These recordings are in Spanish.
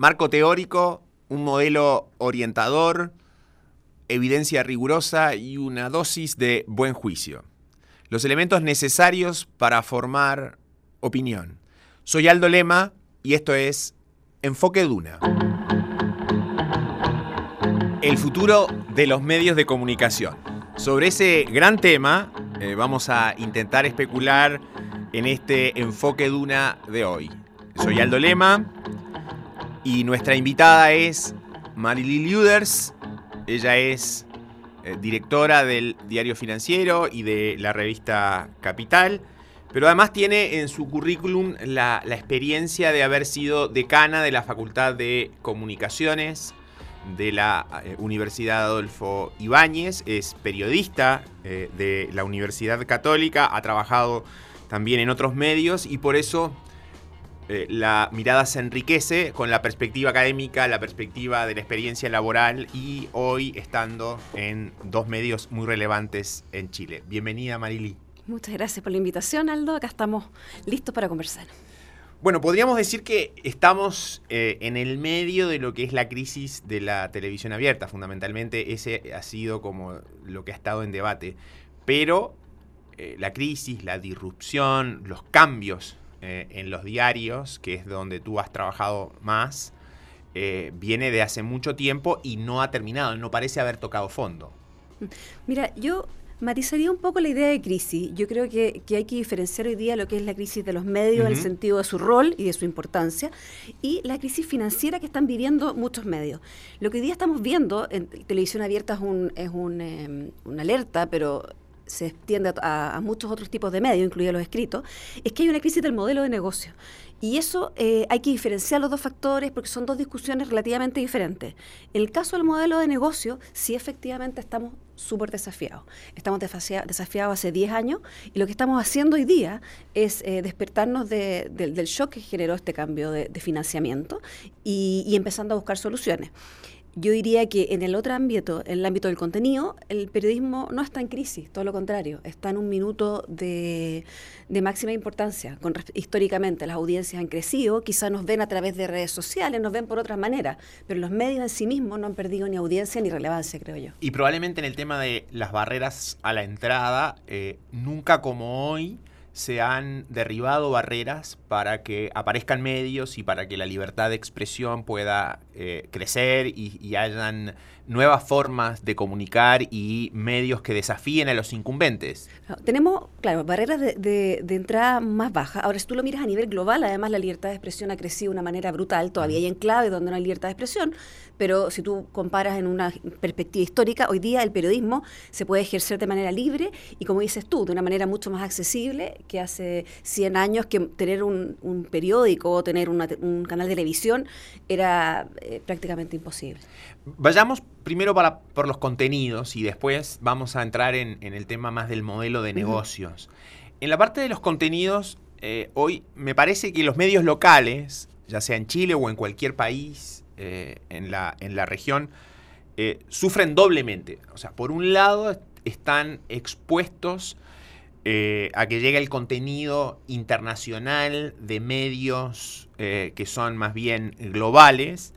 marco teórico, un modelo orientador, evidencia rigurosa y una dosis de buen juicio. Los elementos necesarios para formar opinión. Soy Aldo Lema y esto es Enfoque Duna. El futuro de los medios de comunicación. Sobre ese gran tema eh, vamos a intentar especular en este Enfoque Duna de hoy. Soy Aldo Lema y nuestra invitada es Marily Luders. Ella es eh, directora del Diario Financiero y de la revista Capital. Pero además tiene en su currículum la, experiencia de haber sido decana de la Facultad de Comunicaciones de la eh, Universidad Adolfo Ibáñez, es periodista eh, de la Universidad Católica, ha trabajado también en otros medios y por eso eh, la mirada se enriquece con la perspectiva académica, la perspectiva de la experiencia laboral y hoy estando en dos medios muy relevantes en Chile. Bienvenida Marili. Muchas gracias por la invitación, Aldo. Acá estamos listos para conversar. Bueno, podríamos decir que estamos eh, en el medio de lo que es la crisis de la televisión abierta. Fundamentalmente ese ha sido como lo que ha estado en debate. Pero eh, la crisis, la disrupción, los cambios eh, en los diarios, que es donde tú has trabajado más, viene de hace mucho tiempo y no ha terminado, no parece haber tocado fondo. Mira, yo Matizaría un poco la idea de crisis. Yo creo que, hay que diferenciar hoy día lo que es la crisis de los medios en el sentido de su rol y de su importancia y la crisis financiera que están viviendo muchos medios. Lo que hoy día estamos viendo en televisión abierta es, un, es un, em, una alerta, pero se extiende a, muchos otros tipos de medios, incluidos los escritos, es que hay una crisis del modelo de negocio. Y eso eh, hay que diferenciar los dos factores porque son dos discusiones relativamente diferentes. En el caso del modelo de negocio, sí efectivamente estamos súper desafiados. Estamos desafiados hace 10 años y lo que estamos haciendo hoy día es eh, despertarnos del shock que generó este cambio de, financiamiento y empezando a buscar soluciones. Yo diría que en el otro ámbito, en el ámbito del contenido, el periodismo no está en crisis, todo lo contrario, está en un minuto de, máxima importancia. Con, históricamente las audiencias han crecido, quizás nos ven a través de redes sociales, nos ven por otras maneras, pero los medios en sí mismos no han perdido ni audiencia ni relevancia, creo yo. Y probablemente en el tema de las barreras a la entrada, eh, nunca como hoy se han derribado barreras para que aparezcan medios y para que la libertad de expresión pueda eh, crecer y, y, hayan nuevas formas de comunicar y medios que desafíen a los incumbentes. Tenemos, claro, barreras de, entrada más bajas. Ahora, si tú lo miras a nivel global, además la libertad de expresión ha crecido de una manera brutal. Todavía hay enclaves donde no hay libertad de expresión, pero si tú comparas en una perspectiva histórica, hoy día el periodismo se puede ejercer de manera libre y, como dices tú, de una manera mucho más accesible que hace 100 años que tener un, periódico o tener un canal de televisión era eh, prácticamente imposible. Vayamos primero para, por los contenidos y después vamos a entrar en, el tema más del modelo de negocios. En la parte de los contenidos, eh, hoy me parece que los medios locales, ya sea en Chile o en cualquier país eh, en, la, en, la, región, sufren doblemente. O sea, por un lado están expuestos a que llegue el contenido internacional de medios que son más bien globales,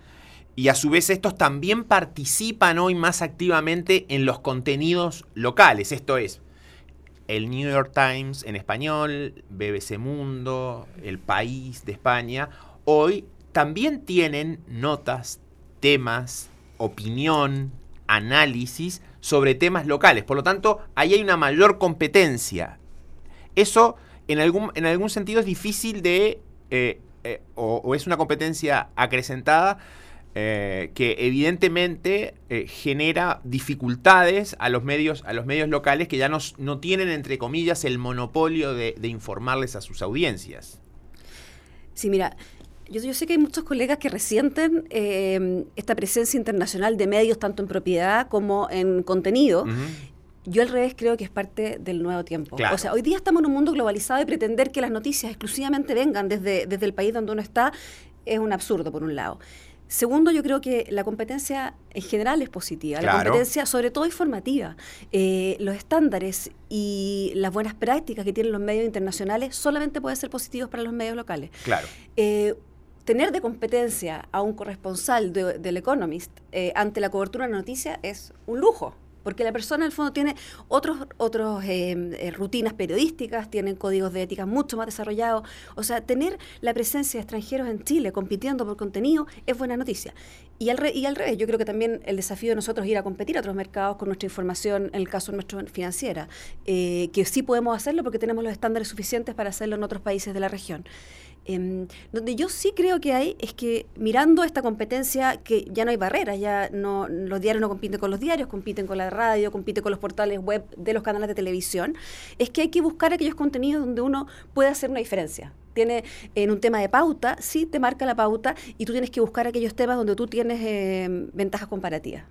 y a su vez estos también participan hoy más activamente en los contenidos locales. Esto es, el New York Times en español, BBC Mundo, El País de España, hoy también tienen notas, temas, opinión, análisis sobre temas locales. Por lo tanto, ahí hay una mayor competencia. Eso en algún, en algún sentido es difícil de... Eh, eh, o es una competencia acrecentada eh, que evidentemente eh, genera dificultades a los medios, a los medios locales que ya no, no tienen, entre comillas, el monopolio de, informarles a sus audiencias. Sí, mira, yo, sé que hay muchos colegas que resienten eh, esta presencia internacional de medios, tanto en propiedad como en contenido. Yo al revés creo que es parte del nuevo tiempo. O sea, hoy día estamos en un mundo globalizado y pretender que las noticias exclusivamente vengan desde, desde el país donde uno está es un absurdo, por un lado. Segundo, yo creo que la competencia en general es positiva, la competencia sobre todo informativa. Eh, los estándares y las buenas prácticas que tienen los medios internacionales solamente pueden ser positivos para los medios locales. Claro. Eh, tener de competencia a un corresponsal del Economist eh, ante la cobertura de la noticia es un lujo porque la persona en el fondo tiene otros otros eh, eh, rutinas periodísticas, tienen códigos de ética mucho más desarrollados. O sea, tener la presencia de extranjeros en Chile compitiendo por contenido es buena noticia. Y al, y al revés, yo creo que también el desafío de nosotros es ir a competir a otros mercados con nuestra información, en el caso nuestro financiera, eh, que sí podemos hacerlo porque tenemos los estándares suficientes para hacerlo en otros países de la región. Em, donde yo sí creo que hay es que mirando esta competencia que ya no hay barreras, ya no los diarios no compiten con los diarios, compiten con la radio, compiten con los portales web de los canales de televisión, es que hay que buscar aquellos contenidos donde uno puede hacer una diferencia. Tiene en un tema de pauta, sí te marca la pauta y tú tienes que buscar aquellos temas donde tú tienes em, ventajas comparativas.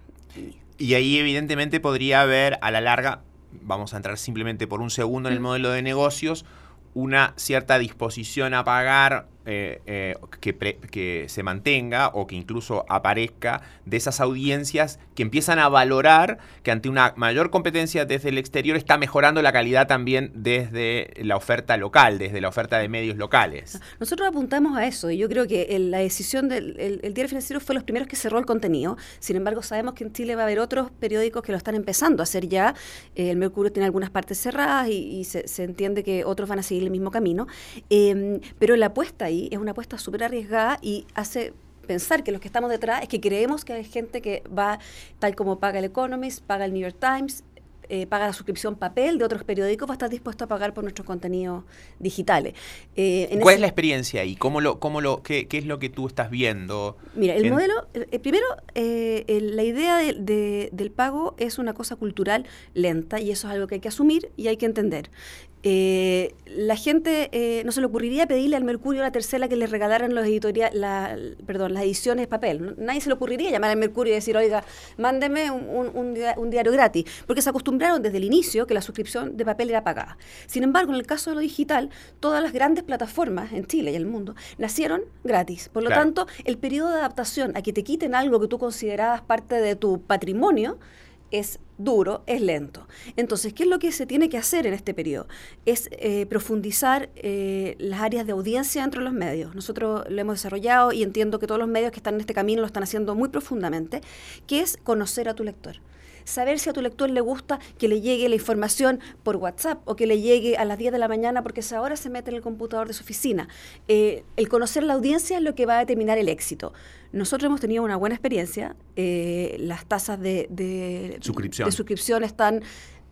Y ahí evidentemente podría haber a la larga, vamos a entrar simplemente por un segundo en el modelo de negocios, una cierta disposición a pagar eh, eh, que, que, se mantenga o que incluso aparezca de esas audiencias que empiezan a valorar que ante una mayor competencia desde el exterior está mejorando la calidad también desde la oferta local, desde la oferta de medios locales. Nosotros apuntamos a eso y yo creo que la decisión del el, diario financiero fue los primeros que cerró el contenido. Sin embargo, sabemos que en Chile va a haber otros periódicos que lo están empezando a hacer ya. Eh, el Mercurio tiene algunas partes cerradas y, se, entiende que otros van a seguir el mismo camino. Em, pero la apuesta es una apuesta súper arriesgada y hace pensar que los que estamos detrás es que creemos que hay gente que va, tal como paga el Economist, paga el New York Times, eh, paga la suscripción papel de otros periódicos, va a estar dispuesto a pagar por nuestros contenidos digitales. Eh, ¿Cuál es la experiencia ahí? ¿Cómo lo, cómo lo, qué, qué, es lo que tú estás viendo? Mira, el modelo, primero, eh, la idea del pago es una cosa cultural lenta y eso es algo que hay que asumir y hay que entender. Eh, la gente eh, no se le ocurriría pedirle al Mercurio la tercera que le regalaran los la, perdón, las ediciones de papel. Nadie se le ocurriría llamar al Mercurio y decir, oiga, mándeme un, diario gratis, porque se acostumbraron desde el inicio que la suscripción de papel era pagada. Sin embargo, en el caso de lo digital, todas las grandes plataformas en Chile y el mundo nacieron gratis. Por lo tanto, el periodo de adaptación a que te quiten algo que tú considerabas parte de tu patrimonio, es duro, es lento. Entonces, ¿qué es lo que se tiene que hacer en este periodo? Es eh, profundizar eh, las áreas de audiencia dentro de los medios. Nosotros lo hemos desarrollado y entiendo que todos los medios que están en este camino lo están haciendo muy profundamente, que es conocer a tu lector saber si a tu lector le gusta que le llegue la información por WhatsApp o que le llegue a las 10 de la mañana porque esa hora se mete en el computador de su oficina. Eh, el conocer la audiencia es lo que va a determinar el éxito. Nosotros hemos tenido una buena experiencia. Eh, las tasas de, suscripción. están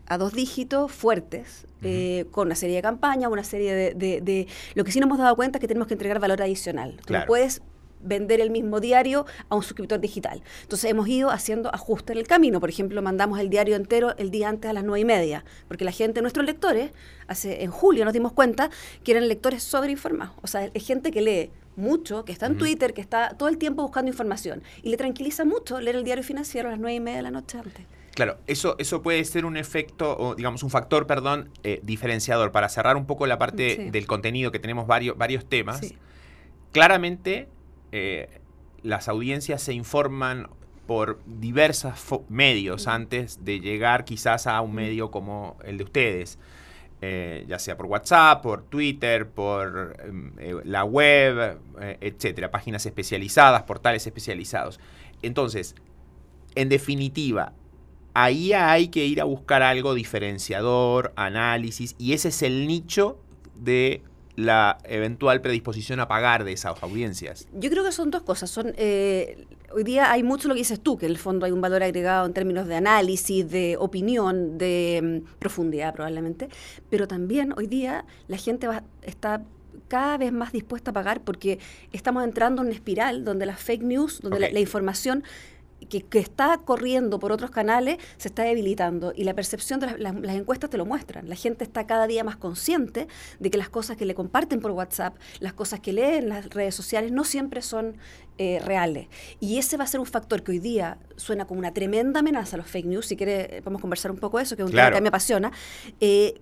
a dos dígitos fuertes, eh, con una serie de campañas, una serie de, Lo que sí nos hemos dado cuenta es que tenemos que entregar valor adicional. Tú puedes vender el mismo diario a un suscriptor digital. Entonces hemos ido haciendo ajustes en el camino. Por ejemplo, mandamos el diario entero el día antes a las nueve y media, porque la gente, nuestros lectores, hace en julio nos dimos cuenta que eran lectores sobreinformados. O sea, es gente que lee mucho, que está en Twitter, que está todo el tiempo buscando información. Y le tranquiliza mucho leer el diario financiero a las nueve y media de la noche antes. Claro, eso, eso puede ser un efecto, o digamos, un factor, perdón, eh, diferenciador. Para cerrar un poco la parte del contenido, que tenemos varios, varios temas. Claramente eh, las audiencias se informan por diversos medios antes de llegar quizás a un medio como el de ustedes. Eh, ya sea por WhatsApp, por Twitter, por em, eh, la web, etcétera, páginas especializadas, portales especializados. Entonces, en definitiva, ahí hay que ir a buscar algo diferenciador, análisis, y ese es el nicho de la eventual predisposición a pagar de esas audiencias? Yo creo que son dos cosas. Son, eh, hoy día hay mucho lo que dices tú, que en el fondo hay un valor agregado en términos de análisis, de opinión, de mm, profundidad probablemente, pero también hoy día la gente va, está cada vez más dispuesta a pagar porque estamos entrando en una espiral donde las fake news, donde la información que, está corriendo por otros canales se está debilitando y la percepción de las, encuestas te lo muestran. La gente está cada día más consciente de que las cosas que le comparten por WhatsApp, las cosas que leen en las redes sociales no siempre son eh, reales. Y ese va a ser un factor que hoy día suena como una tremenda amenaza a los fake news. Si quiere, podemos conversar un poco de eso, que es un tema que me apasiona. Eh,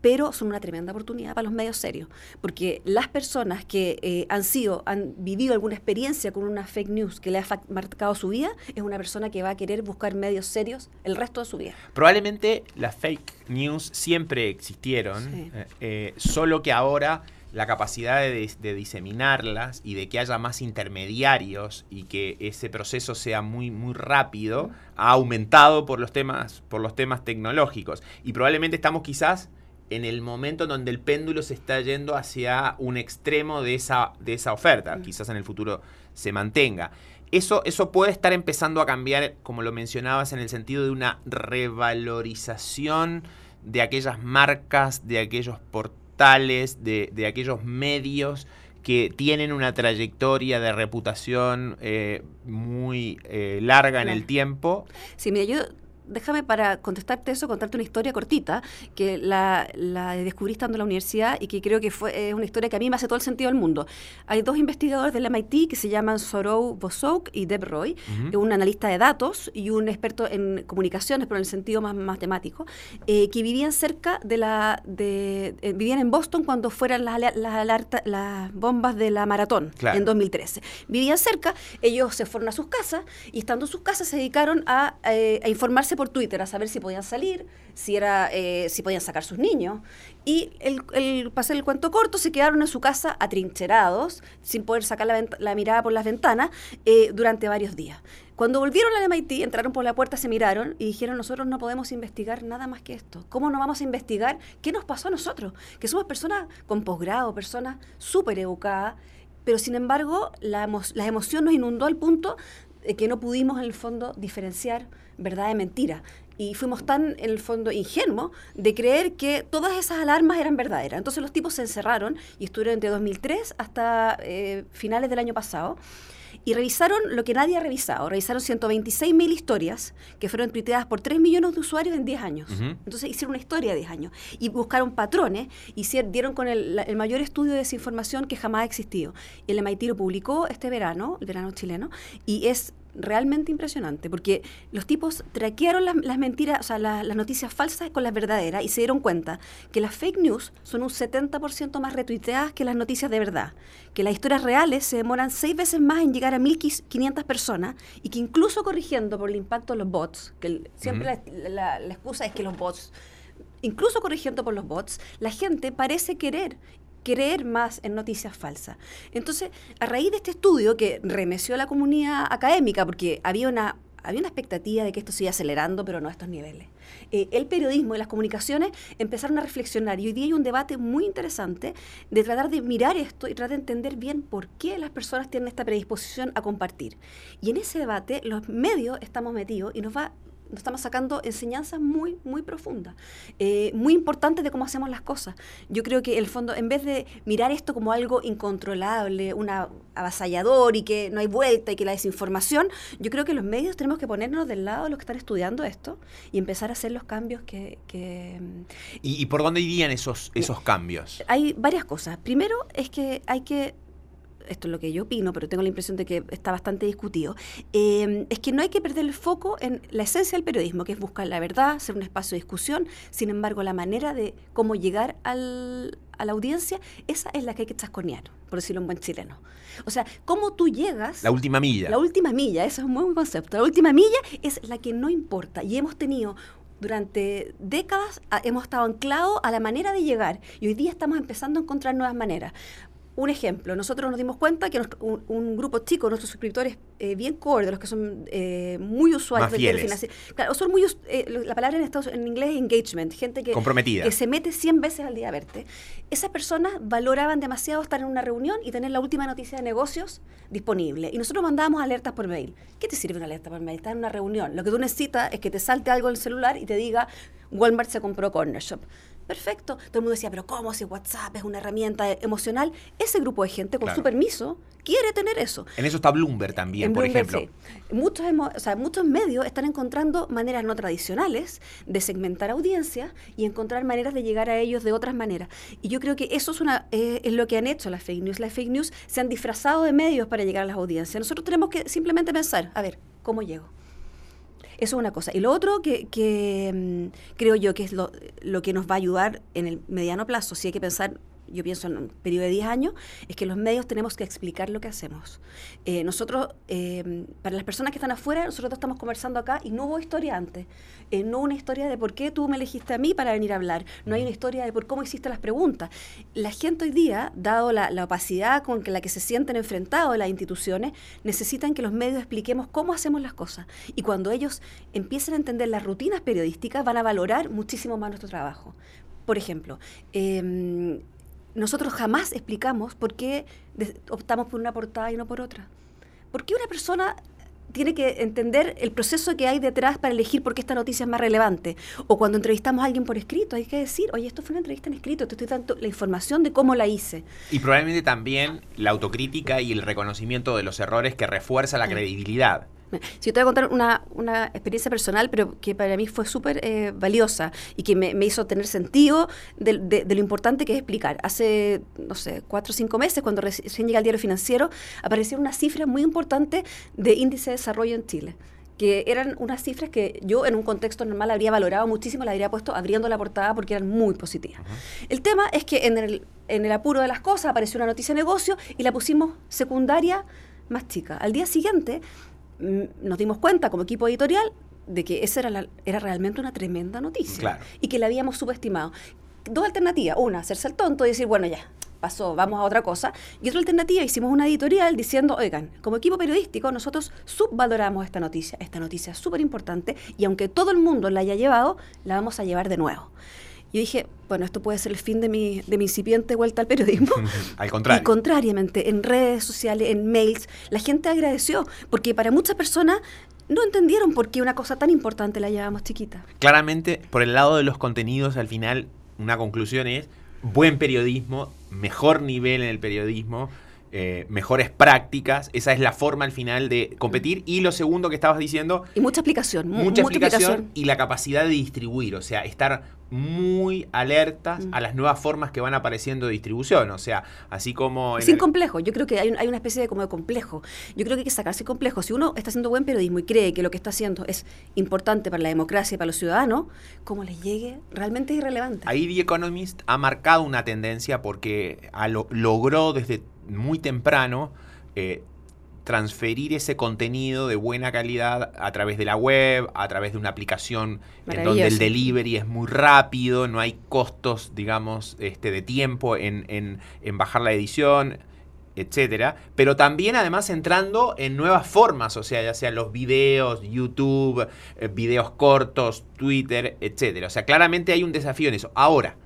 pero son una tremenda oportunidad para los medios serios, porque las personas que eh, han sido, han vivido alguna experiencia con una fake news que le ha marcado su vida, es una persona que va a querer buscar medios serios el resto de su vida. Probablemente las fake news siempre existieron, eh, eh, solo que ahora la capacidad de, diseminarlas y de que haya más intermediarios y que ese proceso sea muy, muy rápido ha aumentado por los temas, por los temas tecnológicos. Y probablemente estamos quizás en el momento donde el péndulo se está yendo hacia un extremo de esa, de esa oferta. Quizás en el futuro se mantenga. Eso, eso puede estar empezando a cambiar, como lo mencionabas, en el sentido de una revalorización de aquellas marcas, de aquellos portales, de, de aquellos medios que tienen una trayectoria de reputación eh, muy eh, larga en el tiempo. Sí, mira, yo déjame para contestarte eso, contarte una historia cortita que la, la descubrí estando en la universidad y que creo que fue una historia que a mí me hace todo el sentido del mundo. Hay dos investigadores del MIT que se llaman Sorou Bosouk y Deb Roy, un analista de datos y un experto en comunicaciones, pero en el sentido más matemático, eh, que vivían cerca de la... De, eh, vivían en Boston cuando fueran las, las, bombas de la maratón en 2013. Vivían cerca, ellos se fueron a sus casas y estando en sus casas se dedicaron a, eh, a informarse por Twitter a saber si podían salir, si, era, eh, si podían sacar sus niños. Y el, el, pasé el cuento corto, se quedaron en su casa atrincherados, sin poder sacar la, mirada por las ventanas, eh, durante varios días. Cuando volvieron al MIT, entraron por la puerta, se miraron y dijeron, nosotros no podemos investigar nada más que esto. ¿Cómo no vamos a investigar qué nos pasó a nosotros? Que somos personas con posgrado, personas súper educadas, pero sin embargo la, la emoción nos inundó al punto de que no pudimos en el fondo diferenciar verdad de mentira. Y fuimos tan, en el fondo, ingenuos de creer que todas esas alarmas eran verdaderas. Entonces los tipos se encerraron y estuvieron entre 2003 hasta eh, finales del año pasado y revisaron lo que nadie ha revisado. Revisaron 126 mil historias que fueron tuiteadas por 3 millones de usuarios en 10 años. Entonces hicieron una historia de 10 años y buscaron patrones y dieron con el, el, mayor estudio de desinformación que jamás ha existido. El MIT lo publicó este verano, el verano chileno, y es realmente impresionante, porque los tipos traquearon las, mentiras, o sea, las noticias falsas con las verdaderas y se dieron cuenta que las fake news son un 70% más retuiteadas que las noticias de verdad, que las historias reales se demoran seis veces más en llegar a 1.500 personas y que incluso corrigiendo por el impacto de los bots, que siempre la excusa es que los bots incluso corrigiendo por los bots, la gente parece querer creer más en noticias falsas. Entonces, a raíz de este estudio que remeció a la comunidad académica, porque había una, había una expectativa de que esto se iba acelerando, pero no a estos niveles. Eh, el periodismo y las comunicaciones empezaron a reflexionar y hoy día hay un debate muy interesante de tratar de mirar esto y tratar de entender bien por qué las personas tienen esta predisposición a compartir. Y en ese debate los medios estamos metidos y nos va nos estamos sacando enseñanzas muy, muy profundas, eh, muy importantes de cómo hacemos las cosas. Yo creo que el fondo, en vez de mirar esto como algo incontrolable, una avasallador y que no hay vuelta y que la desinformación, yo creo que los medios tenemos que ponernos del lado de los que están estudiando esto y empezar a hacer los cambios que... ¿Y, por dónde irían esos, esos cambios? Hay varias cosas. Primero es que hay que esto es lo que yo opino, pero tengo la impresión de que está bastante discutido, eh, es que no hay que perder el foco en la esencia del periodismo, que es buscar la verdad, ser un espacio de discusión. Sin embargo, la manera de cómo llegar al, a la audiencia, esa es la que hay que chasconear, por decirlo en buen chileno. O sea, cómo tú llegas... La última milla. La última milla, eso es un buen concepto. La última milla es la que no importa. Y hemos tenido durante décadas hemos estado anclados a la manera de llegar y hoy día estamos empezando a encontrar nuevas maneras. Un ejemplo, nosotros nos dimos cuenta que un, grupo chico, nuestros suscriptores eh, bien core, de los que son eh, muy usuarios financiero, claro, son muy, eh, la palabra en, Estados, en inglés es engagement, gente que, Comprometida. que se mete 100 veces al día a verte. Esas personas valoraban demasiado estar en una reunión y tener la última noticia de negocios disponible. Y nosotros mandábamos alertas por mail. ¿Qué te sirve una alerta por mail? Estás en una reunión. Lo que tú necesitas es que te salte algo en el celular y te diga Walmart se compró Corner Shop. Perfecto. Todo el mundo decía, pero ¿cómo si WhatsApp es una herramienta emocional? Ese grupo de gente, con su permiso, quiere tener eso. En eso está Bloomberg también, por ejemplo. Muchos, o sea, muchos medios están encontrando maneras no tradicionales de segmentar audiencias y encontrar maneras de llegar a ellos de otras maneras. Y yo creo que eso es, una, eh, es lo que han hecho las fake news. Las fake news se han disfrazado de medios para llegar a las audiencias. Nosotros tenemos que simplemente pensar, a ver, ¿cómo llego? Eso es una cosa. Y lo otro que, mm, creo yo que es lo, que nos va a ayudar en el mediano plazo, si hay que pensar yo pienso en un periodo de 10 años, es que los medios tenemos que explicar lo que hacemos. Eh, nosotros, eh, para las personas que están afuera, nosotros estamos conversando acá y no hubo historia antes. Eh, no hubo una historia de por qué tú me elegiste a mí para venir a hablar. No hay una historia de por cómo hiciste las preguntas. La gente hoy día, dado la, opacidad con la que se sienten enfrentados las instituciones, necesitan que los medios expliquemos cómo hacemos las cosas. Y cuando ellos empiecen a entender las rutinas periodísticas, van a valorar muchísimo más nuestro trabajo. Por ejemplo, em, nosotros jamás explicamos por qué optamos por una portada y no por otra. ¿Por qué una persona tiene que entender el proceso que hay detrás para elegir por qué esta noticia es más relevante. O cuando entrevistamos a alguien por escrito, hay que decir, oye, esto fue una entrevista en escrito, te estoy dando la información de cómo la hice. Y probablemente también la autocrítica y el reconocimiento de los errores que refuerza la credibilidad. Si yo te voy a contar una, una experiencia personal, pero que para mí fue súper eh, valiosa y que me, hizo tener sentido de, de, lo importante que es explicar. Hace, no sé, cuatro o cinco meses, cuando recién llega el diario financiero, aparecieron unas cifras muy importantes de índice de desarrollo en Chile que eran unas cifras que yo en un contexto normal habría valorado muchísimo, la habría puesto abriendo la portada porque eran muy positivas. El tema es que en el, en el apuro de las cosas apareció una noticia de negocio y la pusimos secundaria más chica. Al día siguiente nos dimos cuenta como equipo editorial de que esa era, era realmente una tremenda noticia y que la habíamos subestimado. Dos alternativas. Una, hacerse el tonto y decir, bueno, ya, pasó, vamos a otra cosa. Y otra alternativa, hicimos una editorial diciendo, oigan, como equipo periodístico nosotros subvaloramos esta noticia. Esta noticia es súper importante y aunque todo el mundo la haya llevado, la vamos a llevar de nuevo. Yo dije, bueno, esto puede ser el fin de mi, de mi incipiente vuelta al periodismo. al contrario. Y contrariamente, en redes sociales, en mails, la gente agradeció, porque para muchas personas no entendieron por qué una cosa tan importante la llevamos chiquita. Claramente, por el lado de los contenidos, al final, una conclusión es buen periodismo, mejor nivel en el periodismo, eh, mejores prácticas. Esa es la forma al final de competir. Y lo segundo que estabas diciendo. Y mucha explicación. Mucha, explicación, y la capacidad de distribuir. O sea, estar muy alertas mm. a las nuevas formas que van apareciendo de distribución. O sea, así como. Sin complejo. Yo creo que hay, hay, una especie de como de complejo. Yo creo que hay que sacarse complejo. Si uno está haciendo buen periodismo y cree que lo que está haciendo es importante para la democracia y para los ciudadanos, como les llegue, realmente es irrelevante. Ahí The Economist ha marcado una tendencia porque logró desde muy temprano eh, transferir ese contenido de buena calidad a través de la web, a través de una aplicación en donde el delivery es muy rápido, no hay costos, digamos, este, de tiempo en, bajar la edición, etcétera, pero también además entrando en nuevas formas, o sea, ya sean los videos, YouTube, eh, videos cortos, Twitter, etcétera. O sea, claramente hay un desafío en eso. Ahora,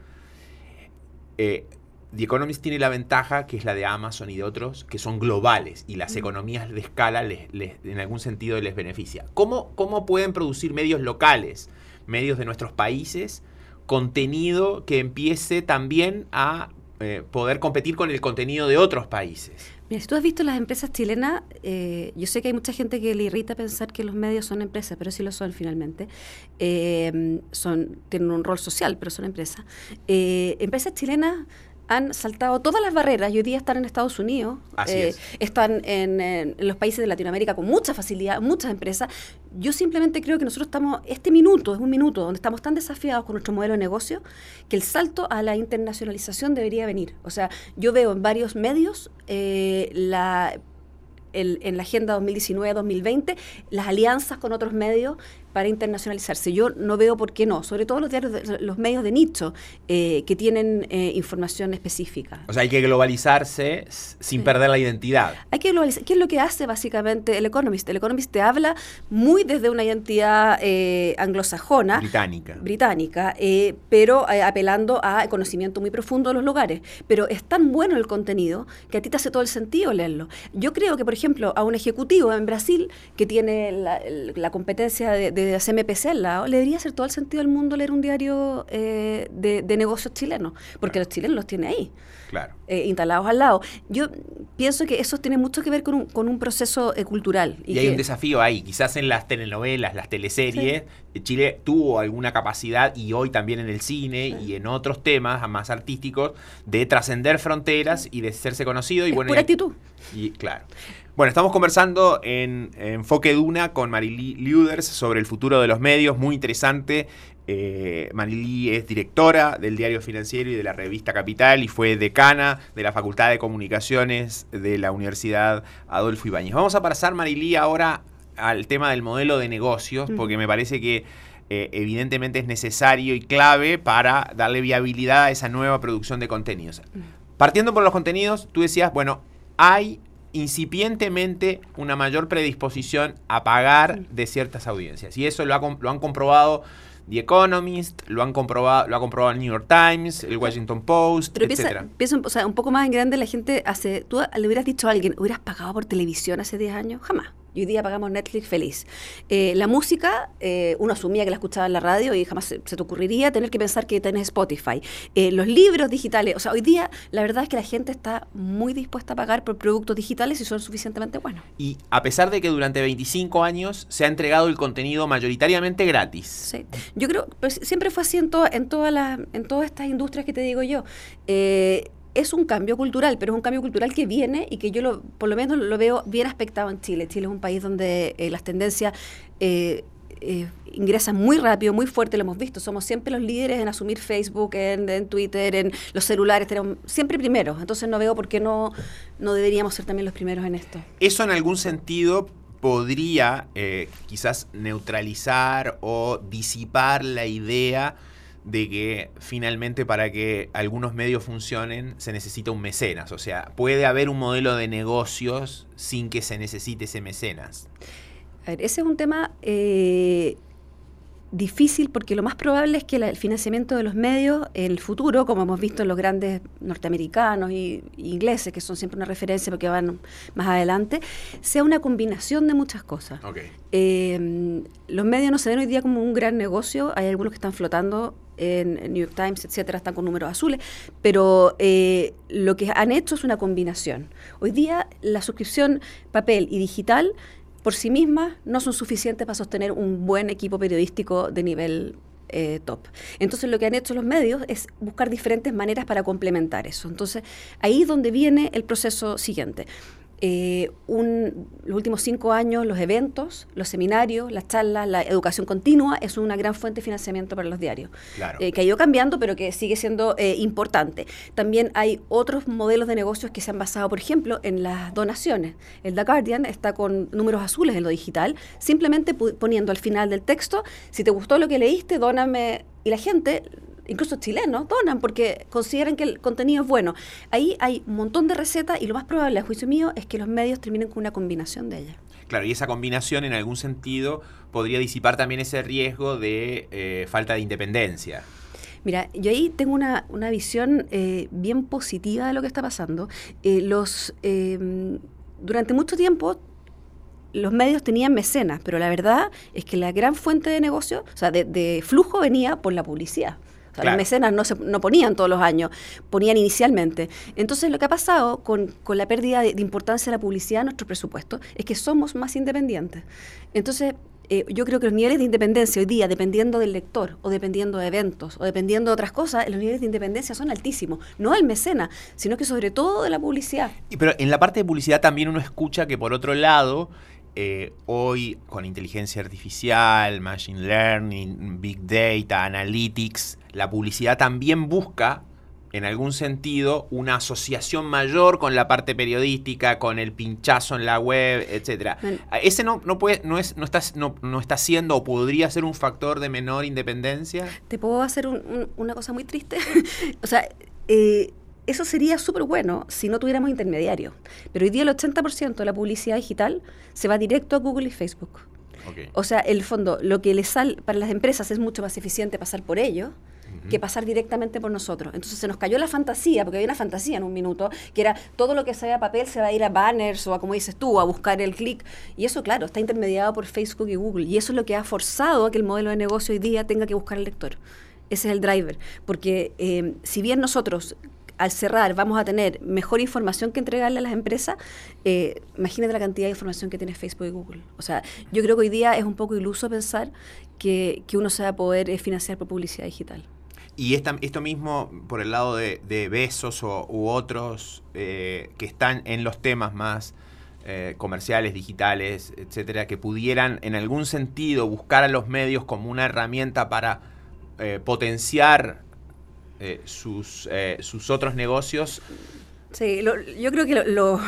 eh, The Economist tiene la ventaja, que es la de Amazon y de otros, que son globales y las economías de escala les, en algún sentido les beneficia. ¿Cómo, ¿Cómo pueden producir medios locales, medios de nuestros países, contenido que empiece también a eh, poder competir con el contenido de otros países? Mira, si tú has visto las empresas chilenas, eh, yo sé que hay mucha gente que le irrita pensar que los medios son empresas, pero sí lo son finalmente. Eh, son, tienen un rol social, pero son empresas. empresas chilenas han saltado todas las barreras y hoy día están en Estados Unidos, eh, están en, los países de Latinoamérica con mucha facilidad, muchas empresas. Yo simplemente creo que nosotros estamos, este minuto es un minuto donde estamos tan desafiados con nuestro modelo de negocio que el salto a la internacionalización debería venir. O sea, yo veo en varios medios eh, la en la Agenda 2019-2020 las alianzas con otros medios para internacionalizarse. Yo no veo por qué no, sobre todo los diarios, los medios de nicho eh, que tienen eh, información específica. O sea, hay que globalizarse sin perder la identidad. Hay que globalizar. ¿Qué es lo que hace básicamente el Economist? El Economist te habla muy desde una identidad eh, anglosajona. Británica. Británica, pero apelando a conocimiento muy profundo de los lugares. Pero es tan bueno el contenido que a ti te hace todo el sentido leerlo. Yo creo que, por ejemplo, a un ejecutivo en Brasil que tiene la, competencia de de CMPC al lado, le debería hacer todo el sentido del mundo leer un diario eh, de, negocios chilenos, porque los chilenos los tiene ahí, claro. Eh, instalados al lado. Yo pienso que eso tiene mucho que ver con un, con un proceso eh, cultural. Y, hay un desafío ahí, quizás en las telenovelas, las teleseries, Chile tuvo alguna capacidad, y hoy también en el cine y en otros temas más artísticos, de trascender fronteras y de hacerse conocido. Y bueno, pura actitud. Y claro. Bueno, estamos conversando en Enfoque Duna con Marily Liuders sobre el futuro de los medios, muy interesante. Eh, Marilí es directora del Diario Financiero y de la revista Capital y fue decana de la Facultad de Comunicaciones de la Universidad Adolfo Ibáñez. Vamos a pasar, Marilí, ahora al tema del modelo de negocios, porque me parece que eh, evidentemente es necesario y clave para darle viabilidad a esa nueva producción de contenidos. Partiendo por los contenidos, tú decías, bueno, hay incipientemente una mayor predisposición a pagar de ciertas audiencias. Y eso lo, lo han comprobado The Economist, lo han comprobado, lo ha comprobado el New York Times, el Washington Post, Pero piensa, piensa, o sea, un poco más en grande la gente hace, tú le hubieras dicho a alguien, ¿hubieras pagado por televisión hace 10 años? Jamás. Y hoy día pagamos Netflix feliz. Eh, la música, eh, uno asumía que la escuchaba en la radio y jamás se, te ocurriría tener que pensar que tenés Spotify. Eh, los libros digitales, o sea, hoy día la verdad es que la gente está muy dispuesta a pagar por productos digitales si son suficientemente buenos. Y a pesar de que durante 25 años se ha entregado el contenido mayoritariamente gratis. Sí, yo creo, pues, siempre fue así en, en, todas en todas estas industrias que te digo yo es un cambio cultural, pero es un cambio cultural que viene y que yo lo, por lo menos lo veo bien aspectado en Chile. Chile es un país donde eh, las tendencias eh, eh, ingresan muy rápido, muy fuerte, lo hemos visto. Somos siempre los líderes en asumir Facebook, en, Twitter, en los celulares, tenemos siempre primeros. Entonces no veo por qué no, no deberíamos ser también los primeros en esto. Eso en algún sentido podría quizás neutralizar o disipar la idea de que finalmente para que algunos medios funcionen se necesita un mecenas. O sea, puede haber un modelo de negocios sin que se necesite ese mecenas. A ver, ese es un tema eh, difícil porque lo más probable es que el financiamiento de los medios en el futuro, como hemos visto en los grandes norteamericanos e ingleses, que son siempre una referencia porque van más adelante, sea una combinación de muchas cosas. Eh, los medios no se ven hoy día como un gran negocio, hay algunos que están flotando en New York Times, etcétera, están con números azules, pero eh, lo que han hecho es una combinación. Hoy día la suscripción papel y digital por sí mismas no son suficientes para sostener un buen equipo periodístico de nivel eh, top. Entonces lo que han hecho los medios es buscar diferentes maneras para complementar eso. Entonces ahí es donde viene el proceso siguiente. Eh, los últimos cinco años los eventos, los seminarios, las charlas, la educación continua es una gran fuente de financiamiento para los diarios, eh, que ha ido cambiando, pero que sigue siendo eh, importante. También hay otros modelos de negocios que se han basado, por ejemplo, en las donaciones. El The Guardian está con números azules en lo digital, simplemente poniendo al final del texto, si te gustó lo que leíste, dóname. Y la gente incluso chilenos, donan porque consideran que el contenido es bueno. Ahí hay un montón de recetas y lo más probable, a juicio mío, es que los medios terminen con una combinación de ellas. Claro, y esa combinación en algún sentido podría disipar también ese riesgo de eh, falta de independencia. Mira, yo ahí tengo una, visión eh, bien positiva de lo que está pasando. Eh, los durante mucho tiempo los medios tenían mecenas, pero la verdad es que la gran fuente de negocio, o sea, de flujo venía por la publicidad. Los mecenas no, se, no ponían todos los años, ponían inicialmente. Entonces, lo que ha pasado con, la pérdida de, importancia de la publicidad en nuestro presupuesto es que somos más independientes. Entonces, eh, yo creo que los niveles de independencia hoy día, dependiendo del lector, o dependiendo de eventos, o dependiendo de otras cosas, los niveles de independencia son altísimos. No del mecena, sino que sobre todo de la publicidad. pero en la parte de publicidad también uno escucha que, por otro lado, eh, hoy con inteligencia artificial, machine learning, big data, analytics, la publicidad también busca en algún sentido una asociación mayor con la parte periodística, con el pinchazo en la web, etcétera. Ese no, no puede, no es, no está, no, no, está siendo o podría ser un factor de menor independencia. Te puedo hacer una cosa muy triste. o sea, eh, eso sería súper bueno si no tuviéramos intermediarios. Pero hoy día el 80% de la publicidad digital se va directo a Google y Facebook. O sea, el fondo, lo que les sale para las empresas es mucho más eficiente pasar por ellos que pasar directamente por nosotros. Entonces se nos cayó la fantasía, porque había una fantasía en un minuto, que era todo lo que sea a papel se va a ir a banners o a, como dices tú, a buscar el clic. Y eso, claro, está intermediado por Facebook y Google. Y eso es lo que ha forzado a que el modelo de negocio hoy día tenga que buscar al lector. Ese es el driver. Porque eh, si bien nosotros al cerrar vamos a tener mejor información que entregarle a las empresas, eh, imagínate la cantidad de información que tiene Facebook y Google. O sea, yo creo que hoy día es un poco iluso pensar que, uno se va a poder eh, financiar por publicidad digital. Y esto mismo por el lado de, Besos o, u otros eh, que están en los temas más comerciales, digitales, etcétera, que pudieran en algún sentido buscar a los medios como una herramienta para eh, potenciar eh, sus, sus otros negocios Sí, yo creo que los,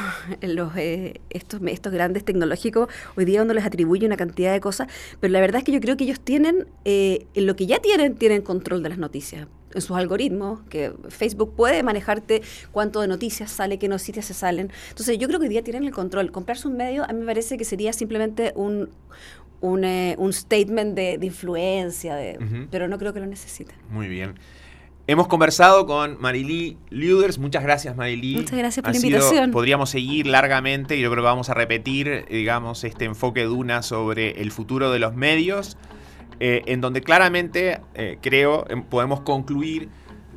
estos, estos grandes tecnológicos hoy día uno les atribuye una cantidad de cosas, pero la verdad es que yo creo que ellos tienen, en lo que ya tienen, tienen control de las noticias en sus algoritmos, que Facebook puede manejarte cuánto de noticias sale, qué noticias se salen. Entonces yo creo que hoy día tienen el control. Comprarse un medio a mí me parece que sería simplemente un, un, eh, statement de, influencia, de, pero no creo que lo necesiten. Muy bien. Hemos conversado con Marilí Luders. Muchas gracias, Marilí. Muchas gracias por la invitación. podríamos seguir largamente y yo creo que vamos a repetir, digamos, este enfoque de una sobre el futuro de los medios. Eh, en donde claramente eh, creo em, podemos concluir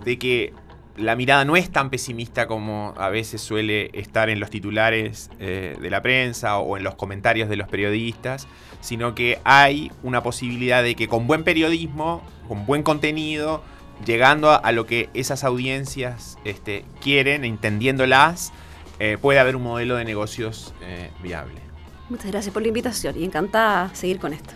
de que la mirada no es tan pesimista como a veces suele estar en los titulares eh, de la prensa o en los comentarios de los periodistas, sino que hay una posibilidad de que con buen periodismo, con buen contenido, llegando a, lo que esas audiencias este, quieren, entendiéndolas, eh, puede haber un modelo de negocios eh, viable. Muchas gracias por la invitación y encantada seguir con esto.